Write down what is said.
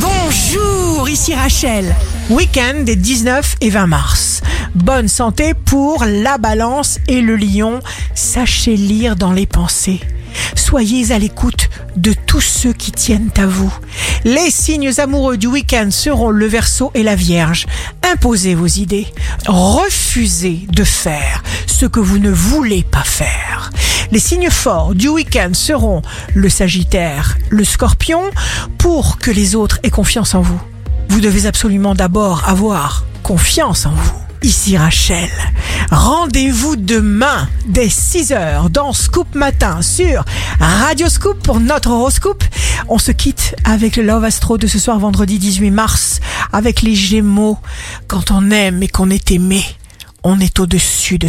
Bonjour, ici Rachel. Week-end des 19 et 20 mars. Bonne santé pour la balance et le lion. Sachez lire dans les pensées. Soyez à l'écoute de tous ceux qui tiennent à vous. Les signes amoureux du week-end seront le Verseau et la Vierge. Imposez vos idées. Refusez de faire ce que vous ne voulez pas faire. Les signes forts du week-end seront le Sagittaire, le Scorpion, pour que les autres aient confiance en vous. Vous devez absolument d'abord avoir confiance en vous. Ici Rachel. Rendez-vous demain dès 6h dans Scoop Matin sur Radio Scoop pour notre horoscope. On se quitte avec le Love Astro de ce soir vendredi 18 mars avec les Gémeaux. Quand on aime et qu'on est aimé, on est au-dessus de